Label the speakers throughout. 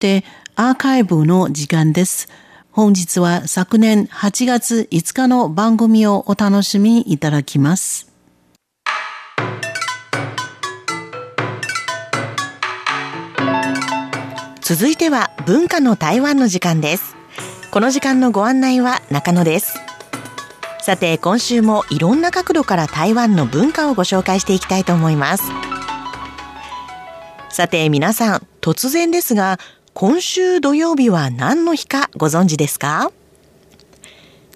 Speaker 1: ってアーカイブの時間です。本日は昨年8月5日の番組をお楽しみいただきます。
Speaker 2: 続いては文化の台湾の時間です。この時間のご案内は中野です。さて今週もいろんな角度から台湾の文化をご紹介していきたいと思います。さて皆さん、突然ですが、今週土曜日は何の日かご存知ですか？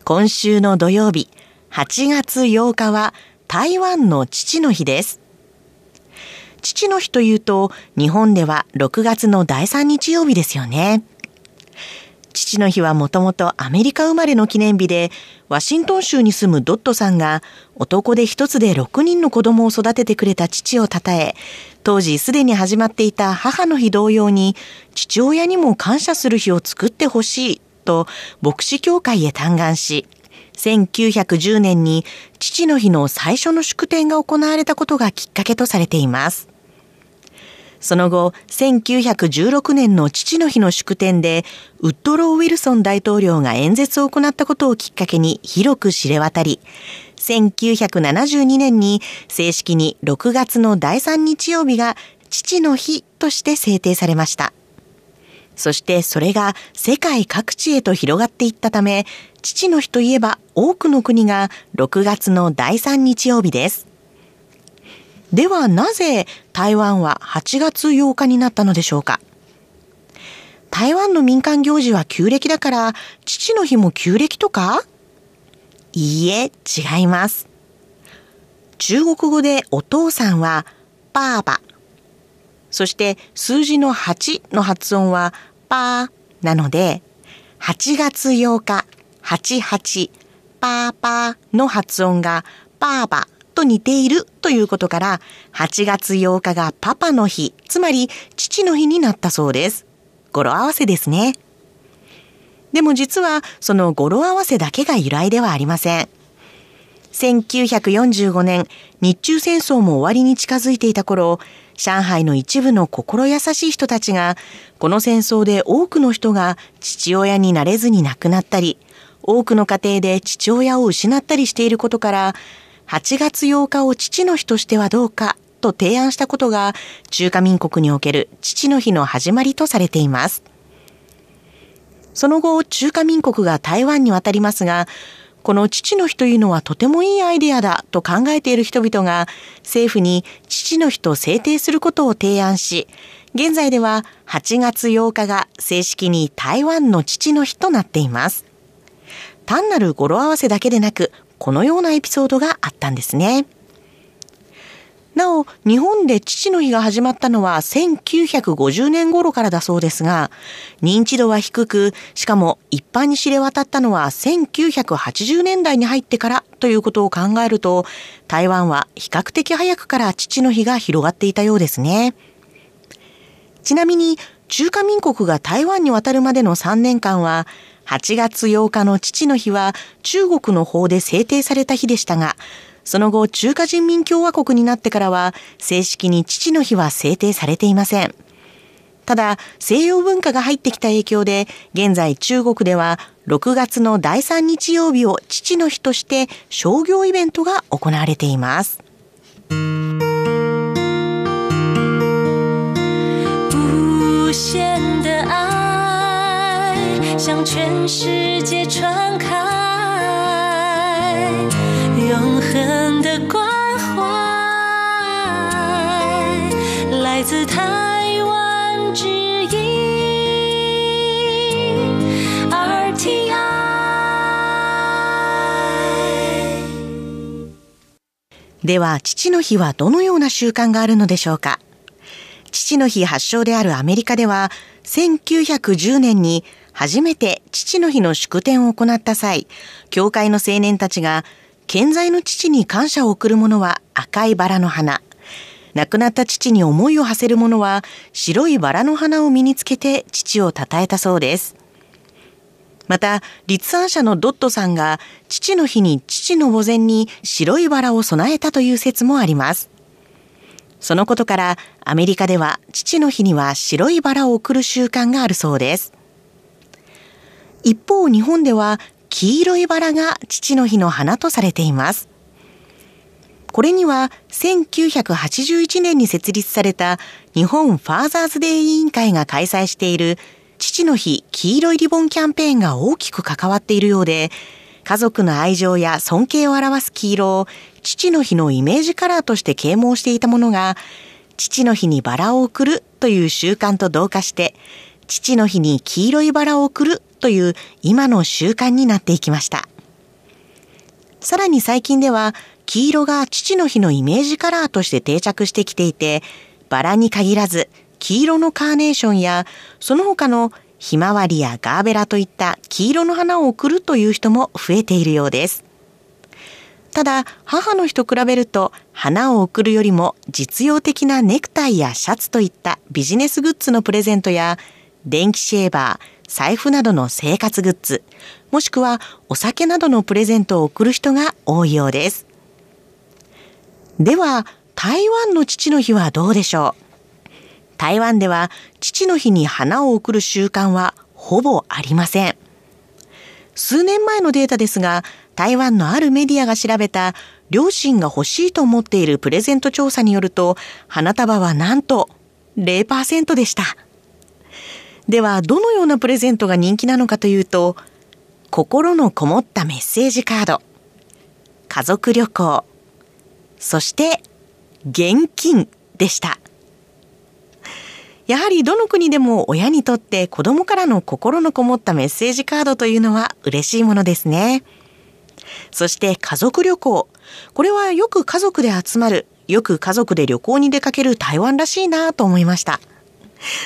Speaker 2: 今週の土曜日、8月8日は台湾の父の日です。父の日というと、日本では6月の第3日曜日ですよね。父の日はもともとアメリカ生まれの記念日で、ワシントン州に住むドットさんが男で一つで6人の子供を育ててくれた父を称え、当時すでに始まっていた母の日同様に父親にも感謝する日を作ってほしいと牧師協会へ嘆願し、1910年に父の日の最初の祝典が行われたことがきっかけとされています。その後、1916年の父の日の祝典で、ウッドロー・ウィルソン大統領が演説を行ったことをきっかけに広く知れ渡り、1972年に正式に6月の第3日曜日が父の日として制定されました。そしてそれが世界各地へと広がっていったため、父の日といえば多くの国が6月の第3日曜日です。ではなぜ台湾は8月8日になったのでしょうか台湾の民間行事は旧暦だから父の日も旧暦とか？いいえ、違います。中国語でお父さんはバーバ。そして数字の8の発音はパーなので8月8日88パーパーの発音がバーバと似ているということから、8月8日がパパの日、つまり父の日になったそうです。語呂合わせですね。でも実はその語呂合わせだけが由来ではありません。1945年、日中戦争も終わりに近づいていた頃、上海の一部の心優しい人たちが、この戦争で多くの人が父親になれずに亡くなったり、多くの家庭で父親を失ったりしていることから、8月8日を父の日としてはどうかと提案したことが中華民国における父の日の始まりとされています。その後、中華民国が台湾に渡りますが、この父の日というのはとてもいいアイデアだと考えている人々が政府に父の日と制定することを提案し、現在では8月8日が正式に台湾の父の日となっています。単なる語呂合わせだけでなく、このようなエピソードがあったんですね。なお、日本で父の日が始まったのは1950年頃からだそうですが、認知度は低く、しかも一般に知れ渡ったのは1980年代に入ってからということを考えると、台湾は比較的早くから父の日が広がっていたようですね。ちなみに、中華民国が台湾に渡るまでの3年間は、8月8日の父の日は中国の法で制定された日でしたが、その後中華人民共和国になってからは正式に父の日は制定されていません。ただ、西洋文化が入ってきた影響で、現在中国では6月の第3日曜日を父の日として商業イベントが行われています。向全世界传开，永恒的关怀来自台湾之音 RTI。では、父の日はどのような習慣があるのでしょうか？父の日発祥であるアメリカでは、1910年に初めて父の日の祝典を行った際、教会の青年たちが、健在の父に感謝を送る者は赤いバラの花、亡くなった父に思いを馳せる者は白いバラの花を身につけて父を称えたそうです。また、立案者のドットさんが父の日に父の墓前に白いバラを備えたという説もあります。そのことからアメリカでは父の日には白いバラを贈る習慣があるそうです。一方日本では黄色いバラが父の日の花とされています。これには1981年に設立された日本ファーザーズデー委員会が開催している父の日黄色いリボンキャンペーンが大きく関わっているようで、家族の愛情や尊敬を表す黄色を父の日のイメージカラーとして啓蒙していたものが、父の日にバラを贈るという習慣と同化して、父の日に黄色いバラを贈るという今の習慣になっていきました。さらに最近では、黄色が父の日のイメージカラーとして定着してきていて、バラに限らず、黄色のカーネーションや、その他のひまわりやガーベラといった黄色の花を贈るという人も増えているようです。ただ、母の日と比べると、花を贈るよりも実用的なネクタイやシャツといったビジネスグッズのプレゼントや、電気シェーバー、財布などの生活グッズ、もしくはお酒などのプレゼントを贈る人が多いようです。では、台湾の父の日はどうでしょう？台湾では父の日に花を贈る習慣はほぼありません。数年前のデータですが、台湾のあるメディアが調べた両親が欲しいと思っているプレゼント調査によると、花束はなんと0%でした。では、どのようなプレゼントが人気なのかというと、心のこもったメッセージカード、家族旅行、そして現金でした。やはりどの国でも親にとって子供からの心のこもったメッセージカードというのは嬉しいものですね。そして家族旅行。これはよく家族で集まる、よく家族で旅行に出かける台湾らしいなと思いました。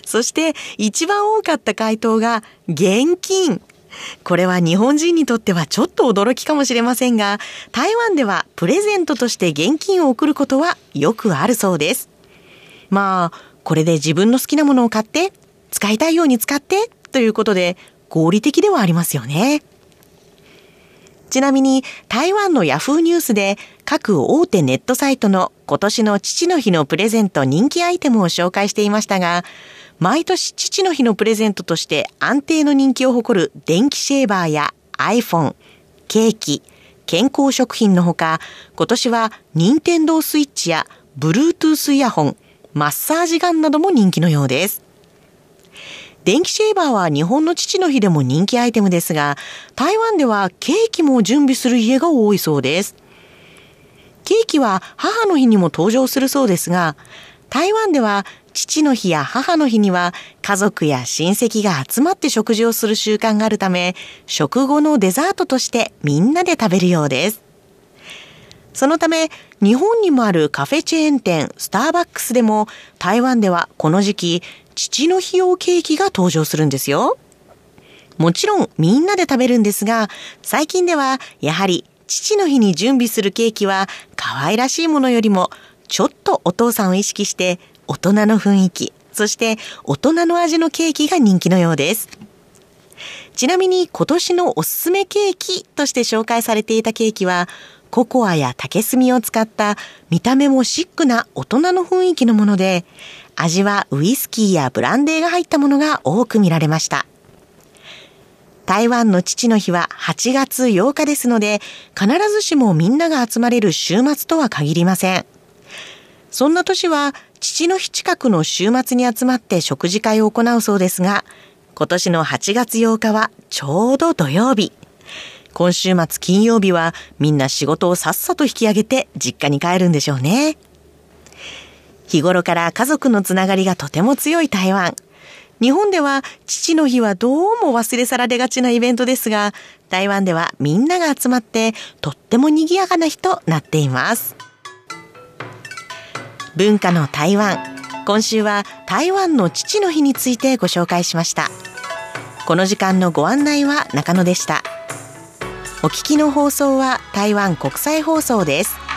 Speaker 2: そして一番多かった回答が現金。これは日本人にとってはちょっと驚きかもしれませんが、台湾ではプレゼントとして現金を送ることはよくあるそうです。まあ、これで自分の好きなものを買って、使いたいように使ってということで合理的ではありますよね。ちなみに台湾のヤフーニュースで各大手ネットサイトの今年の父の日のプレゼント人気アイテムを紹介していましたが、毎年父の日のプレゼントとして安定の人気を誇る電気シェーバーや iPhone、ケーキ、健康食品のほか、今年は任天堂スイッチや Bluetooth イヤホン、マッサージガンなども人気のようです。電気シェーバーは日本の父の日でも人気アイテムですが、台湾ではケーキも準備する家が多いそうです。ケーキは母の日にも登場するそうですが、台湾では父の日や母の日には家族や親戚が集まって食事をする習慣があるため、食後のデザートとしてみんなで食べるようです。そのため、日本にもあるカフェチェーン店、スターバックスでも、台湾ではこの時期、父の日用ケーキが登場するんですよ。もちろんみんなで食べるんですが、最近ではやはり父の日に準備するケーキは可愛らしいものよりもちょっとお父さんを意識して大人の雰囲気、そして大人の味のケーキが人気のようです。ちなみに今年のおすすめケーキとして紹介されていたケーキはココアや竹炭を使った見た目もシックな大人の雰囲気のもので、味はウイスキーやブランデーが入ったものが多く見られました。台湾の父の日は8月8日ですので、必ずしもみんなが集まれる週末とは限りません。そんな年は父の日近くの週末に集まって食事会を行うそうですが、今年の8月8日はちょうど土曜日。今週末金曜日はみんな仕事をさっさと引き上げて実家に帰るんでしょうね。日頃から家族のつながりがとても強い台湾。日本では父の日はどうも忘れ去られがちなイベントですが、台湾ではみんなが集まってとっても賑やかな日となっています。文化の台湾。今週は台湾の父の日についてご紹介しました。この時間のご案内は中野でした。お聞きの放送は台湾国際放送です。